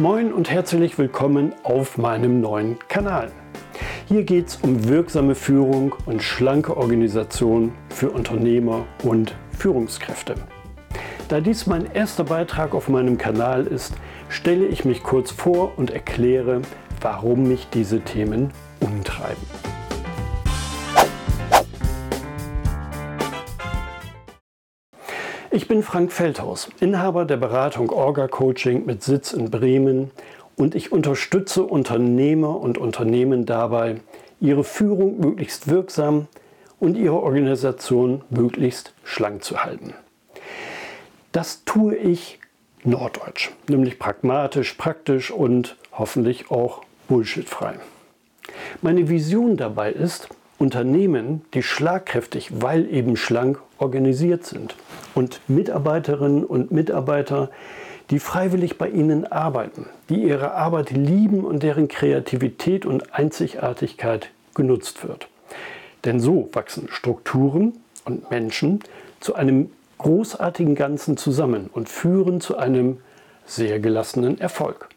Moin und herzlich willkommen auf meinem neuen Kanal. Hier geht es um wirksame Führung und schlanke Organisation für Unternehmer und Führungskräfte. Da dies mein erster Beitrag auf meinem Kanal ist, stelle ich mich kurz vor und erkläre, warum mich diese Themen umtreiben. Ich bin Frank Feldhaus, Inhaber der Beratung Orga Coaching mit Sitz in Bremen und ich unterstütze Unternehmer und Unternehmen dabei, ihre Führung möglichst wirksam und ihre Organisation möglichst schlank zu halten. Das tue ich norddeutsch, nämlich pragmatisch, praktisch und hoffentlich auch bullshitfrei. Meine Vision dabei ist, Unternehmen, die schlagkräftig, weil eben schlank organisiert sind und Mitarbeiterinnen und Mitarbeiter, die freiwillig bei ihnen arbeiten, die ihre Arbeit lieben und deren Kreativität und Einzigartigkeit genutzt wird. Denn so wachsen Strukturen und Menschen zu einem großartigen Ganzen zusammen und führen zu einem sehr gelassenen Erfolg.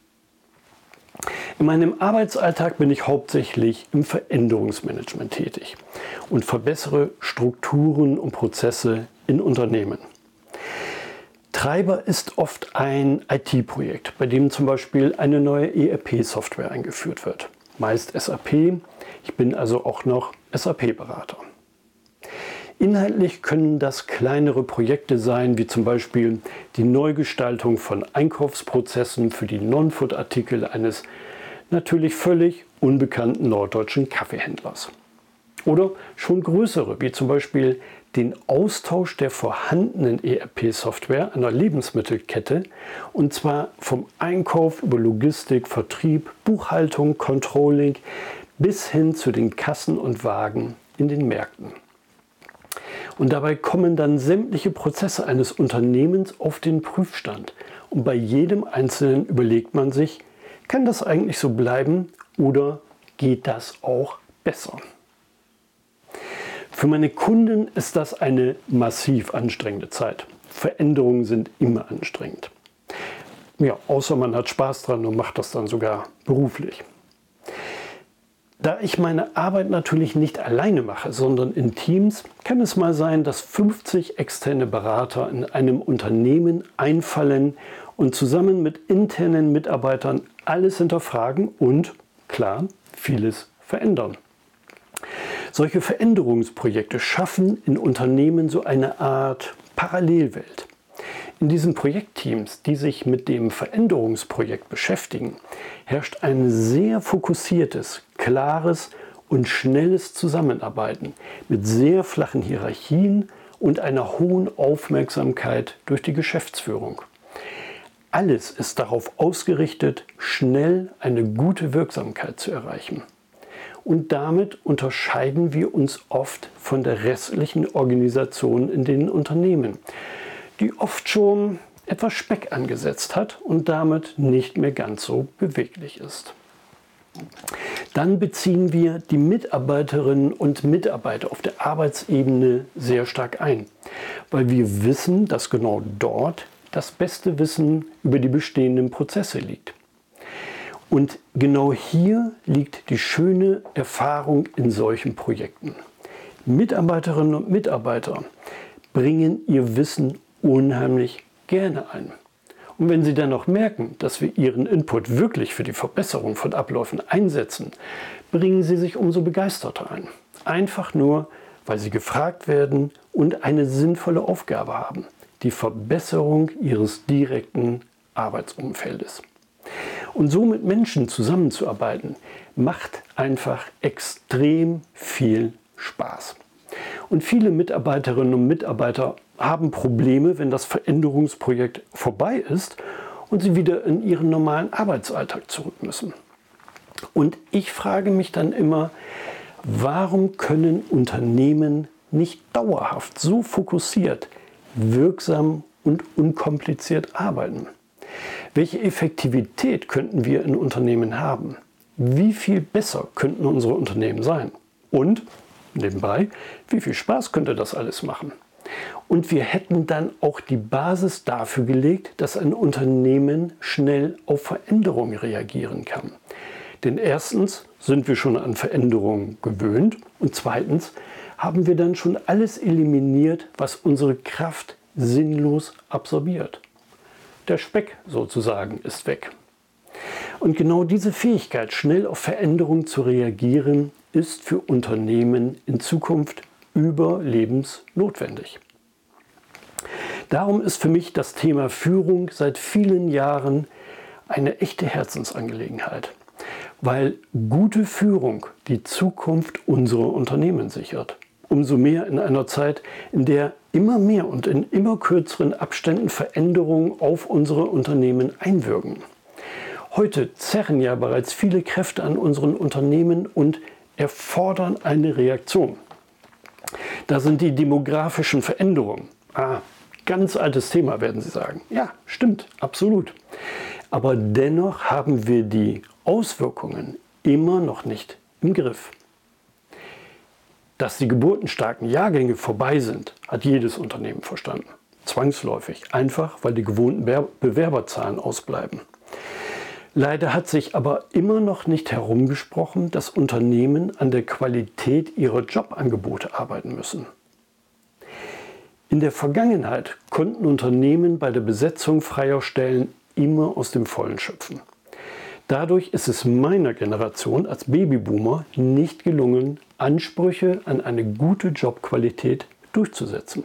In meinem Arbeitsalltag bin ich hauptsächlich im Veränderungsmanagement tätig und verbessere Strukturen und Prozesse in Unternehmen. Treiber ist oft ein IT-Projekt, bei dem zum Beispiel eine neue ERP-Software eingeführt wird. Meist SAP. Ich bin also auch noch SAP-Berater. Inhaltlich können das kleinere Projekte sein, wie zum Beispiel die Neugestaltung von Einkaufsprozessen für die Non-Food-Artikel eines natürlich völlig unbekannten norddeutschen Kaffeehändlers. Oder schon größere, wie zum Beispiel den Austausch der vorhandenen ERP-Software einer Lebensmittelkette und zwar vom Einkauf über Logistik, Vertrieb, Buchhaltung, Controlling bis hin zu den Kassen und Wagen in den Märkten. Und dabei kommen dann sämtliche Prozesse eines Unternehmens auf den Prüfstand. Und bei jedem Einzelnen überlegt man sich, kann das eigentlich so bleiben oder geht das auch besser? Für meine Kunden ist das eine massiv anstrengende Zeit. Veränderungen sind immer anstrengend. Ja, außer man hat Spaß dran und macht das dann sogar beruflich. Da ich meine Arbeit natürlich nicht alleine mache, sondern in Teams, kann es mal sein, dass 50 externe Berater in einem Unternehmen einfallen und zusammen mit internen Mitarbeitern alles hinterfragen und, klar, vieles verändern. Solche Veränderungsprojekte schaffen in Unternehmen so eine Art Parallelwelt. In diesen Projektteams, die sich mit dem Veränderungsprojekt beschäftigen, herrscht ein sehr fokussiertes, klares und schnelles Zusammenarbeiten mit sehr flachen Hierarchien und einer hohen Aufmerksamkeit durch die Geschäftsführung. Alles ist darauf ausgerichtet, schnell eine gute Wirksamkeit zu erreichen. Und damit unterscheiden wir uns oft von der restlichen Organisation in den Unternehmen, die oft schon etwas Speck angesetzt hat und damit nicht mehr ganz so beweglich ist. Dann beziehen wir die Mitarbeiterinnen und Mitarbeiter auf der Arbeitsebene sehr stark ein, weil wir wissen, dass genau dort das beste Wissen über die bestehenden Prozesse liegt. Und genau hier liegt die schöne Erfahrung in solchen Projekten. Mitarbeiterinnen und Mitarbeiter bringen ihr Wissen unheimlich gerne ein. Und wenn sie dann noch merken, dass wir ihren Input wirklich für die Verbesserung von Abläufen einsetzen, bringen sie sich umso begeisterter ein. Einfach nur, weil sie gefragt werden und eine sinnvolle Aufgabe haben die Verbesserung ihres direkten Arbeitsumfeldes. Und so mit Menschen zusammenzuarbeiten, macht einfach extrem viel Spaß. Und viele Mitarbeiterinnen und Mitarbeiter haben Probleme, wenn das Veränderungsprojekt vorbei ist und sie wieder in ihren normalen Arbeitsalltag zurück müssen. Und ich frage mich dann immer, warum können Unternehmen nicht dauerhaft so fokussiert wirksam und unkompliziert arbeiten? Welche Effektivität könnten wir in Unternehmen haben? Wie viel besser könnten unsere Unternehmen sein? Und nebenbei, wie viel Spaß könnte das alles machen? Und wir hätten dann auch die Basis dafür gelegt, dass ein Unternehmen schnell auf Veränderungen reagieren kann. Denn erstens sind wir schon an Veränderungen gewöhnt und zweitens haben wir dann schon alles eliminiert, was unsere Kraft sinnlos absorbiert. Der Speck sozusagen ist weg. Und genau diese Fähigkeit, schnell auf Veränderungen zu reagieren, ist für Unternehmen in Zukunft überlebensnotwendig. Darum ist für mich das Thema Führung seit vielen Jahren eine echte Herzensangelegenheit, weil gute Führung die Zukunft unserer Unternehmen sichert. Umso mehr in einer Zeit, in der immer mehr und in immer kürzeren Abständen Veränderungen auf unsere Unternehmen einwirken. Heute zerren ja bereits viele Kräfte an unseren Unternehmen und erfordern eine Reaktion. Da sind die demografischen Veränderungen. Ah, ganz altes Thema, werden Sie sagen. Ja, stimmt, absolut. Aber dennoch haben wir die Auswirkungen immer noch nicht im Griff. Dass die geburtenstarken Jahrgänge vorbei sind, hat jedes Unternehmen verstanden. Zwangsläufig, einfach weil die gewohnten Bewerberzahlen ausbleiben. Leider hat sich aber immer noch nicht herumgesprochen, dass Unternehmen an der Qualität ihrer Jobangebote arbeiten müssen. In der Vergangenheit konnten Unternehmen bei der Besetzung freier Stellen immer aus dem Vollen schöpfen. Dadurch ist es meiner Generation als Babyboomer nicht gelungen, Ansprüche an eine gute Jobqualität durchzusetzen.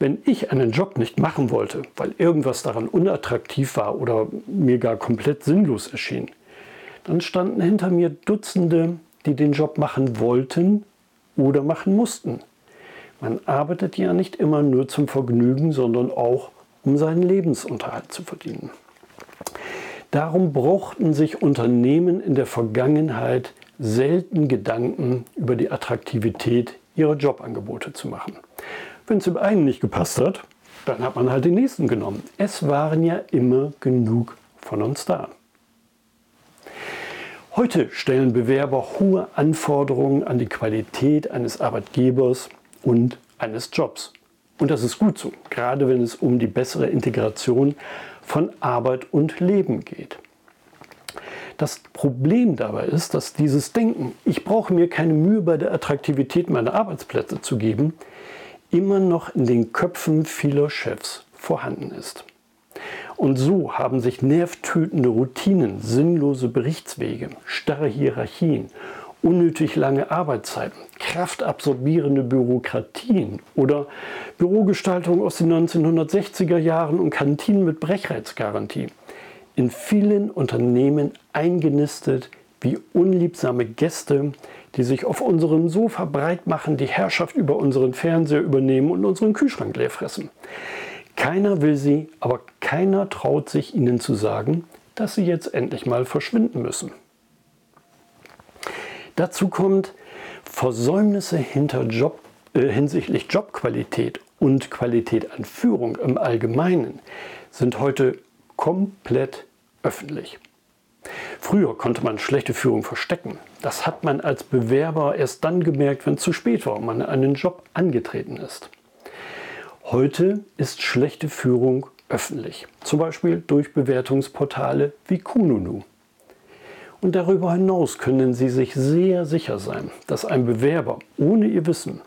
Wenn ich einen Job nicht machen wollte, weil irgendwas daran unattraktiv war oder mir gar komplett sinnlos erschien, dann standen hinter mir Dutzende, die den Job machen wollten oder machen mussten. Man arbeitet ja nicht immer nur zum Vergnügen, sondern auch, um seinen Lebensunterhalt zu verdienen. Darum brauchten sich Unternehmen in der Vergangenheit selten Gedanken über die Attraktivität ihrer Jobangebote zu machen. Wenn es dem einen nicht gepasst hat, dann hat man halt den nächsten genommen. Es waren ja immer genug von uns da. Heute stellen Bewerber hohe Anforderungen an die Qualität eines Arbeitgebers und eines Jobs. Und das ist gut so, gerade wenn es um die bessere Integration von Arbeit und Leben geht. Das Problem dabei ist, dass dieses Denken, ich brauche mir keine Mühe bei der Attraktivität meiner Arbeitsplätze zu geben, immer noch in den Köpfen vieler Chefs vorhanden ist. Und so haben sich nervtötende Routinen, sinnlose Berichtswege, starre Hierarchien, unnötig lange Arbeitszeiten, kraftabsorbierende Bürokratien oder Bürogestaltung aus den 1960er Jahren und Kantinen mit Brechreizgarantie in vielen Unternehmen eingenistet wie unliebsame Gäste, die sich auf unserem Sofa breit machen, die Herrschaft über unseren Fernseher übernehmen und unseren Kühlschrank leer fressen. Keiner will sie, aber keiner traut sich ihnen zu sagen, dass sie jetzt endlich mal verschwinden müssen. Dazu kommt, Versäumnisse hinter Job, äh, hinsichtlich Jobqualität und Qualität an Führung im Allgemeinen sind heute komplett öffentlich. Früher konnte man schlechte Führung verstecken. Das hat man als Bewerber erst dann gemerkt, wenn es zu spät war und man einen Job angetreten ist. Heute ist schlechte Führung öffentlich, zum Beispiel durch Bewertungsportale wie Kununu. Und darüber hinaus können Sie sich sehr sicher sein, dass ein Bewerber ohne Ihr Wissen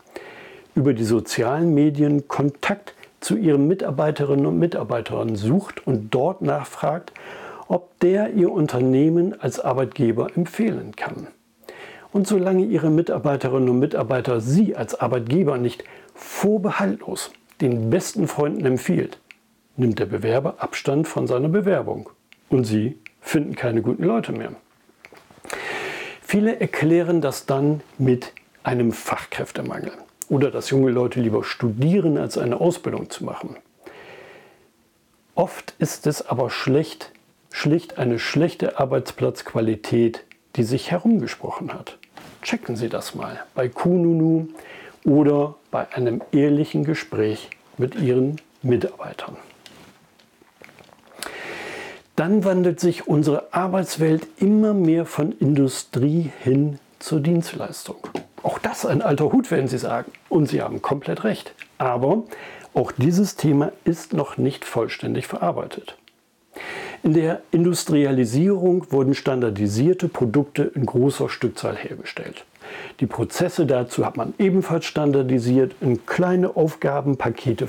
über die sozialen Medien Kontakt zu Ihren Mitarbeiterinnen und Mitarbeitern sucht und dort nachfragt, ob der Ihr Unternehmen als Arbeitgeber empfehlen kann. Und solange Ihre Mitarbeiterinnen und Mitarbeiter Sie als Arbeitgeber nicht vorbehaltlos den besten Freunden empfiehlt, nimmt der Bewerber Abstand von seiner Bewerbung und Sie finden keine guten Leute mehr. Viele erklären das dann mit einem Fachkräftemangel oder dass junge Leute lieber studieren, als eine Ausbildung zu machen. Oft ist es aber schlecht schlicht eine schlechte Arbeitsplatzqualität, die sich herumgesprochen hat. Checken Sie das mal bei Kununu oder bei einem ehrlichen Gespräch mit Ihren Mitarbeitern. Dann wandelt sich unsere Arbeitswelt immer mehr von Industrie hin zur Dienstleistung. Auch das ein alter Hut, werden Sie sagen. Und Sie haben komplett recht. Aber auch dieses Thema ist noch nicht vollständig verarbeitet. In der Industrialisierung wurden standardisierte Produkte in großer Stückzahl hergestellt. Die Prozesse dazu hat man ebenfalls standardisiert, in kleine Aufgabenpakete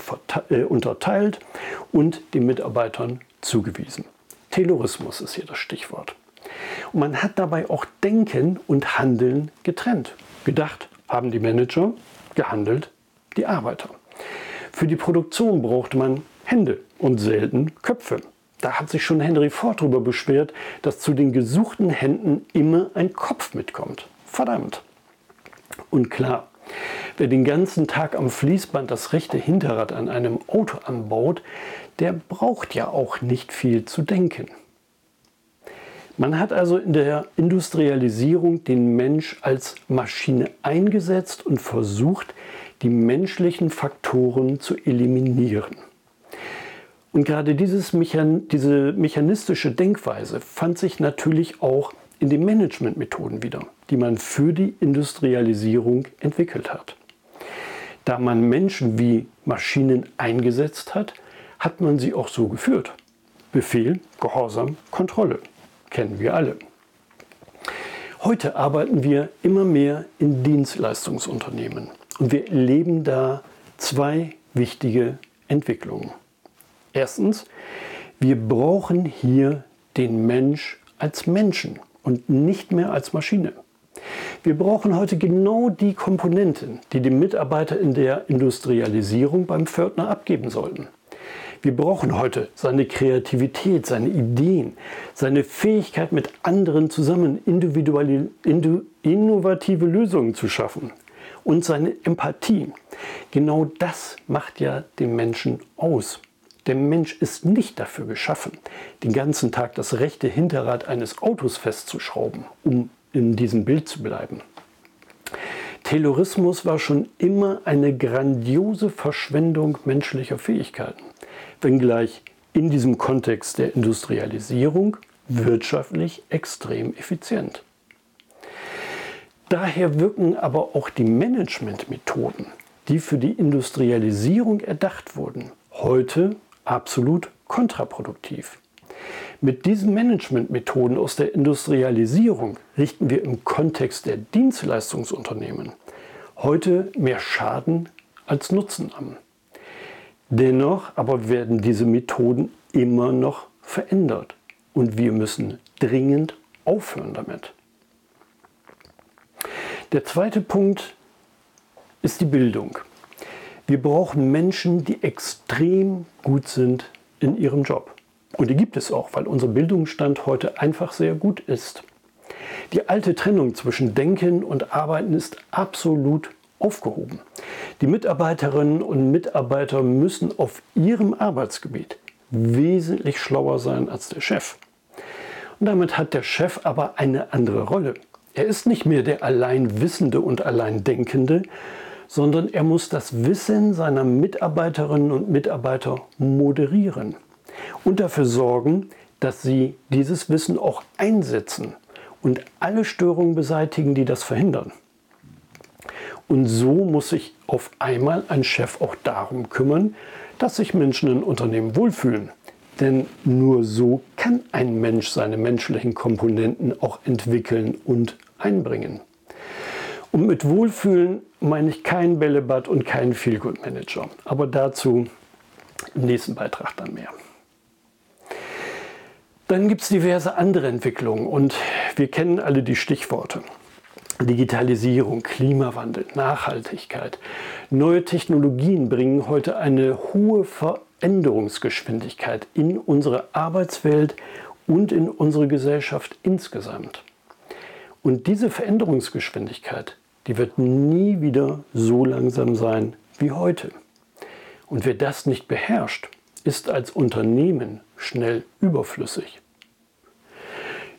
äh, unterteilt und den Mitarbeitern zugewiesen. Taylorismus ist hier das Stichwort. Und man hat dabei auch Denken und Handeln getrennt. Gedacht haben die Manager, gehandelt die Arbeiter. Für die Produktion brauchte man Hände und selten Köpfe. Da hat sich schon Henry Ford darüber beschwert, dass zu den gesuchten Händen immer ein Kopf mitkommt. Verdammt. Und klar, wer den ganzen Tag am Fließband das rechte Hinterrad an einem Auto anbaut, der braucht ja auch nicht viel zu denken. Man hat also in der Industrialisierung den Mensch als Maschine eingesetzt und versucht, die menschlichen Faktoren zu eliminieren. Und gerade dieses Mechan diese mechanistische Denkweise fand sich natürlich auch in den Managementmethoden wieder, die man für die Industrialisierung entwickelt hat. Da man Menschen wie Maschinen eingesetzt hat, hat man sie auch so geführt. Befehl, Gehorsam, Kontrolle. Kennen wir alle. Heute arbeiten wir immer mehr in Dienstleistungsunternehmen und wir erleben da zwei wichtige Entwicklungen. Erstens, wir brauchen hier den Mensch als Menschen und nicht mehr als Maschine. Wir brauchen heute genau die Komponenten, die die Mitarbeiter in der Industrialisierung beim Pförtner abgeben sollten. Wir brauchen heute seine Kreativität, seine Ideen, seine Fähigkeit, mit anderen zusammen individuelle, innovative Lösungen zu schaffen und seine Empathie. Genau das macht ja den Menschen aus. Der Mensch ist nicht dafür geschaffen, den ganzen Tag das rechte Hinterrad eines Autos festzuschrauben, um in diesem Bild zu bleiben. Taylorismus war schon immer eine grandiose Verschwendung menschlicher Fähigkeiten, wenngleich in diesem Kontext der Industrialisierung wirtschaftlich extrem effizient. Daher wirken aber auch die Managementmethoden, die für die Industrialisierung erdacht wurden, heute absolut kontraproduktiv. Mit diesen Managementmethoden aus der Industrialisierung richten wir im Kontext der Dienstleistungsunternehmen heute mehr Schaden als Nutzen an. Dennoch aber werden diese Methoden immer noch verändert und wir müssen dringend aufhören damit. Der zweite Punkt ist die Bildung. Wir brauchen Menschen, die extrem gut sind in ihrem Job. Und die gibt es auch, weil unser Bildungsstand heute einfach sehr gut ist. Die alte Trennung zwischen Denken und Arbeiten ist absolut aufgehoben. Die Mitarbeiterinnen und Mitarbeiter müssen auf ihrem Arbeitsgebiet wesentlich schlauer sein als der Chef. Und damit hat der Chef aber eine andere Rolle. Er ist nicht mehr der allein Wissende und allein Denkende, sondern er muss das Wissen seiner Mitarbeiterinnen und Mitarbeiter moderieren und dafür sorgen, dass sie dieses Wissen auch einsetzen und alle Störungen beseitigen, die das verhindern. Und so muss sich auf einmal ein Chef auch darum kümmern, dass sich Menschen in Unternehmen wohlfühlen. Denn nur so kann ein Mensch seine menschlichen Komponenten auch entwickeln und einbringen. Und mit Wohlfühlen meine ich kein Bällebad und keinen Feelgood-Manager. Aber dazu im nächsten Beitrag dann mehr. Dann gibt es diverse andere Entwicklungen und wir kennen alle die Stichworte. Digitalisierung, Klimawandel, Nachhaltigkeit. Neue Technologien bringen heute eine hohe Veränderungsgeschwindigkeit in unsere Arbeitswelt und in unsere Gesellschaft insgesamt. Und diese Veränderungsgeschwindigkeit die wird nie wieder so langsam sein wie heute. Und wer das nicht beherrscht, ist als Unternehmen schnell überflüssig.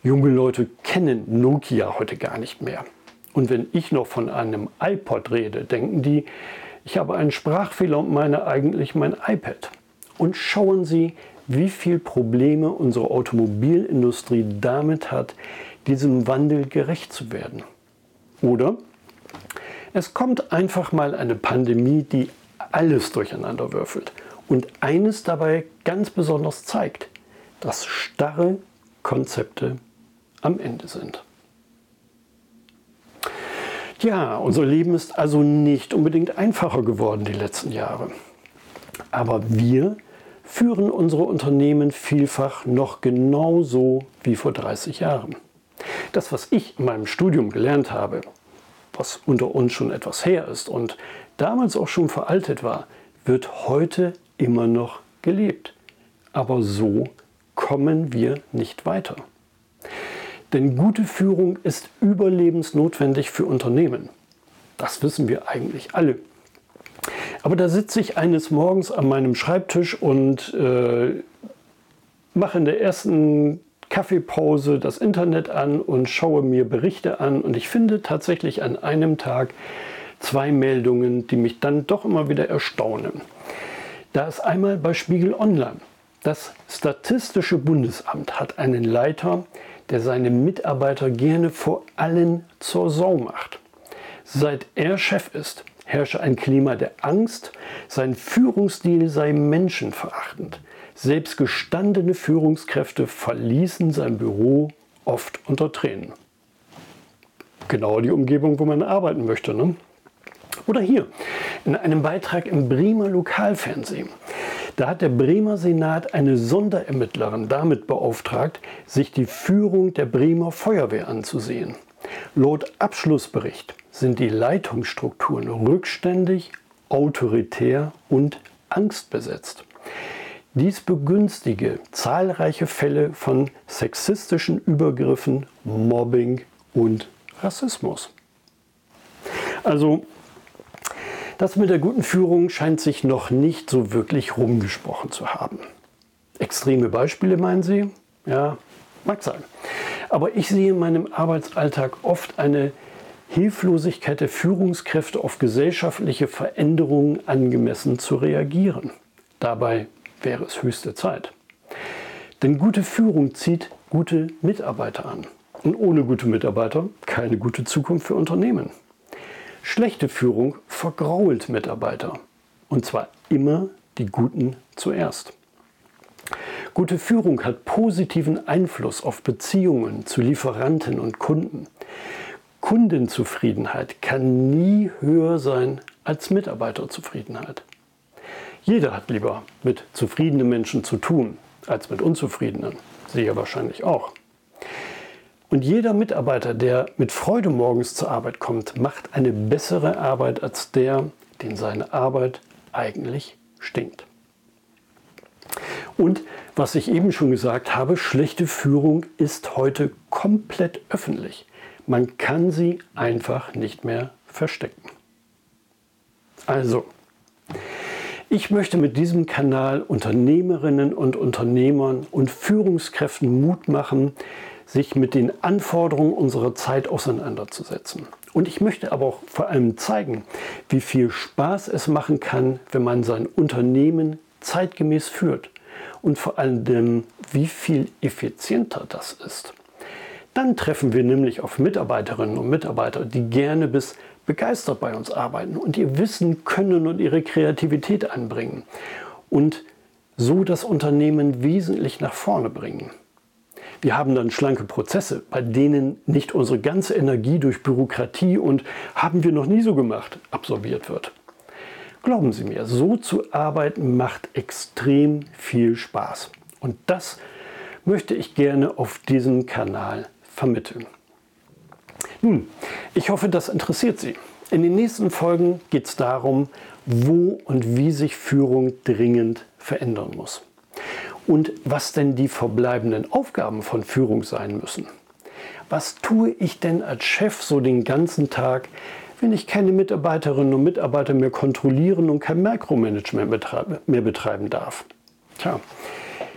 Junge Leute kennen Nokia heute gar nicht mehr. Und wenn ich noch von einem iPod rede, denken die, ich habe einen Sprachfehler und meine eigentlich mein iPad. Und schauen Sie, wie viele Probleme unsere Automobilindustrie damit hat, diesem Wandel gerecht zu werden. Oder Es kommt einfach mal eine Pandemie, die alles durcheinander würfelt und eines dabei ganz besonders zeigt, dass starre Konzepte am Ende sind. Ja, unser Leben ist also nicht unbedingt einfacher geworden die letzten Jahre. Aber wir führen unsere Unternehmen vielfach noch genauso wie vor 30 Jahren. Das, was ich in meinem Studium gelernt habe, was unter uns schon etwas her ist und damals auch schon veraltet war, wird heute immer noch gelebt. Aber so kommen wir nicht weiter. Denn gute Führung ist überlebensnotwendig für Unternehmen. Das wissen wir eigentlich alle. Aber da sitze ich eines Morgens an meinem Schreibtisch und äh, mache in der ersten Kaffeepause das Internet an und schaue mir Berichte an. Und ich finde tatsächlich an einem Tag zwei Meldungen, die mich dann doch immer wieder erstaunen. Da ist einmal bei Spiegel Online. Das Statistische Bundesamt hat einen Leiter, der seine Mitarbeiter gerne vor allen zur Sau macht. Seit er Chef ist, herrsche ein Klima der Angst, sein Führungsstil sei menschenverachtend. Selbst gestandene Führungskräfte verließen sein Büro oft unter Tränen. Genau die Umgebung, wo man arbeiten möchte. Ne? Oder hier, in einem Beitrag im Bremer Lokalfernsehen. Da hat der Bremer Senat eine Sonderermittlerin damit beauftragt, sich die Führung der Bremer Feuerwehr anzusehen. Laut Abschlussbericht sind die Leitungsstrukturen rückständig, autoritär und angstbesetzt. Dies begünstige zahlreiche Fälle von sexistischen Übergriffen, Mobbing und Rassismus. Also das mit der guten Führung scheint sich noch nicht so wirklich rumgesprochen zu haben. Extreme Beispiele meinen Sie? Ja, mag sein. Aber ich sehe in meinem Arbeitsalltag oft eine Hilflosigkeit der Führungskräfte auf gesellschaftliche Veränderungen angemessen zu reagieren. Dabei wäre es höchste Zeit. Denn gute Führung zieht gute Mitarbeiter an. Und ohne gute Mitarbeiter keine gute Zukunft für Unternehmen. Schlechte Führung vergrault Mitarbeiter. Und zwar immer die Guten zuerst. Gute Führung hat positiven Einfluss auf Beziehungen zu Lieferanten und Kunden. Kundenzufriedenheit kann nie höher sein als Mitarbeiterzufriedenheit. Jeder hat lieber mit zufriedenen Menschen zu tun als mit unzufriedenen. Sie ja wahrscheinlich auch. Und jeder Mitarbeiter, der mit Freude morgens zur Arbeit kommt, macht eine bessere Arbeit als der, den seine Arbeit eigentlich stinkt. Und was ich eben schon gesagt habe, schlechte Führung ist heute komplett öffentlich. Man kann sie einfach nicht mehr verstecken. Also, ich möchte mit diesem Kanal Unternehmerinnen und Unternehmern und Führungskräften Mut machen, sich mit den Anforderungen unserer Zeit auseinanderzusetzen. Und ich möchte aber auch vor allem zeigen, wie viel Spaß es machen kann, wenn man sein Unternehmen zeitgemäß führt. Und vor allem, wie viel effizienter das ist. Dann treffen wir nämlich auf Mitarbeiterinnen und Mitarbeiter, die gerne bis begeistert bei uns arbeiten und ihr Wissen können und ihre Kreativität anbringen und so das Unternehmen wesentlich nach vorne bringen. Wir haben dann schlanke Prozesse, bei denen nicht unsere ganze Energie durch Bürokratie und haben wir noch nie so gemacht absorbiert wird. Glauben Sie mir, so zu arbeiten macht extrem viel Spaß. Und das möchte ich gerne auf diesem Kanal vermitteln. Nun, ich hoffe, das interessiert Sie. In den nächsten Folgen geht es darum, wo und wie sich Führung dringend verändern muss und was denn die verbleibenden Aufgaben von Führung sein müssen. Was tue ich denn als Chef so den ganzen Tag, wenn ich keine Mitarbeiterinnen und Mitarbeiter mehr kontrollieren und kein Micromanagement mehr betreiben darf? Tja,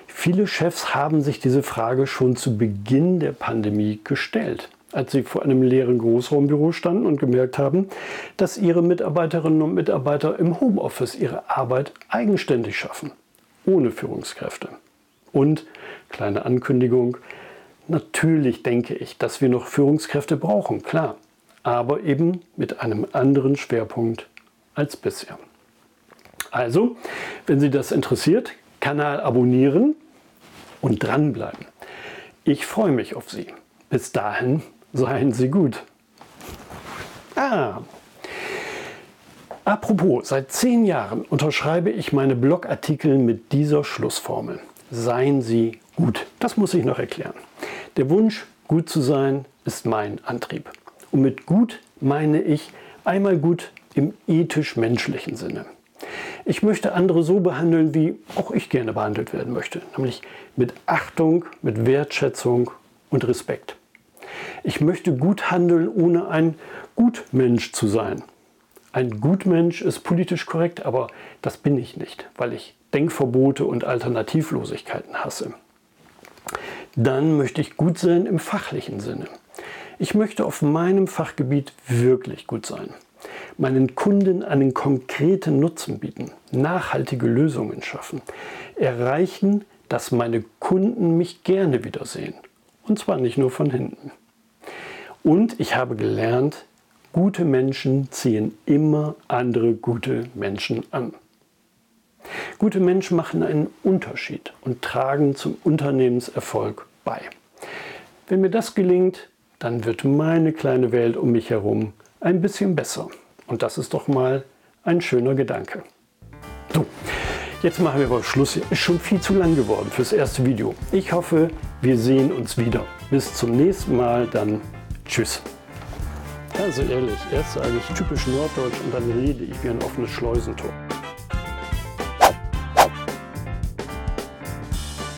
viele Chefs haben sich diese Frage schon zu Beginn der Pandemie gestellt, als sie vor einem leeren Großraumbüro standen und gemerkt haben, dass ihre Mitarbeiterinnen und Mitarbeiter im Homeoffice ihre Arbeit eigenständig schaffen ohne Führungskräfte. Und, kleine Ankündigung, natürlich denke ich, dass wir noch Führungskräfte brauchen, klar. aber eben mit einem anderen Schwerpunkt als bisher. Also, wenn Sie das interessiert, Kanal abonnieren und dranbleiben. Ich freue mich auf Sie. Bis dahin, seien Sie gut. Ah, apropos, seit zehn Jahren unterschreibe ich meine Blogartikel mit dieser Schlussformel. Seien Sie gut. Das muss ich noch erklären. Der Wunsch, gut zu sein, ist mein Antrieb. Und mit gut meine ich einmal gut im ethisch-menschlichen Sinne. Ich möchte andere so behandeln, wie auch ich gerne behandelt werden möchte, nämlich mit Achtung, mit Wertschätzung und Respekt. Ich möchte gut handeln, ohne ein Gutmensch zu sein. Ein Gutmensch ist politisch korrekt, aber das bin ich nicht, weil ich Denkverbote und Alternativlosigkeiten hasse. Dann möchte ich gut sein im fachlichen Sinne. Ich möchte auf meinem Fachgebiet wirklich gut sein. Meinen Kunden einen konkreten Nutzen bieten, nachhaltige Lösungen schaffen, erreichen, dass meine Kunden mich gerne wiedersehen. Und zwar nicht nur von hinten. Und ich habe gelernt, gute Menschen ziehen immer andere gute Menschen an. Gute Menschen machen einen Unterschied und tragen zum Unternehmenserfolg bei. Wenn mir das gelingt, dann wird meine kleine Welt um mich herum ein bisschen besser. Und das ist doch mal ein schöner Gedanke. So, jetzt machen wir aber Schluss. Ist schon viel zu lang geworden fürs erste Video. Ich hoffe, wir sehen uns wieder. Bis zum nächsten Mal, dann tschüss. Also ehrlich, erst sage ich typisch norddeutsch und dann rede ich wie ein offenes Schleusentor.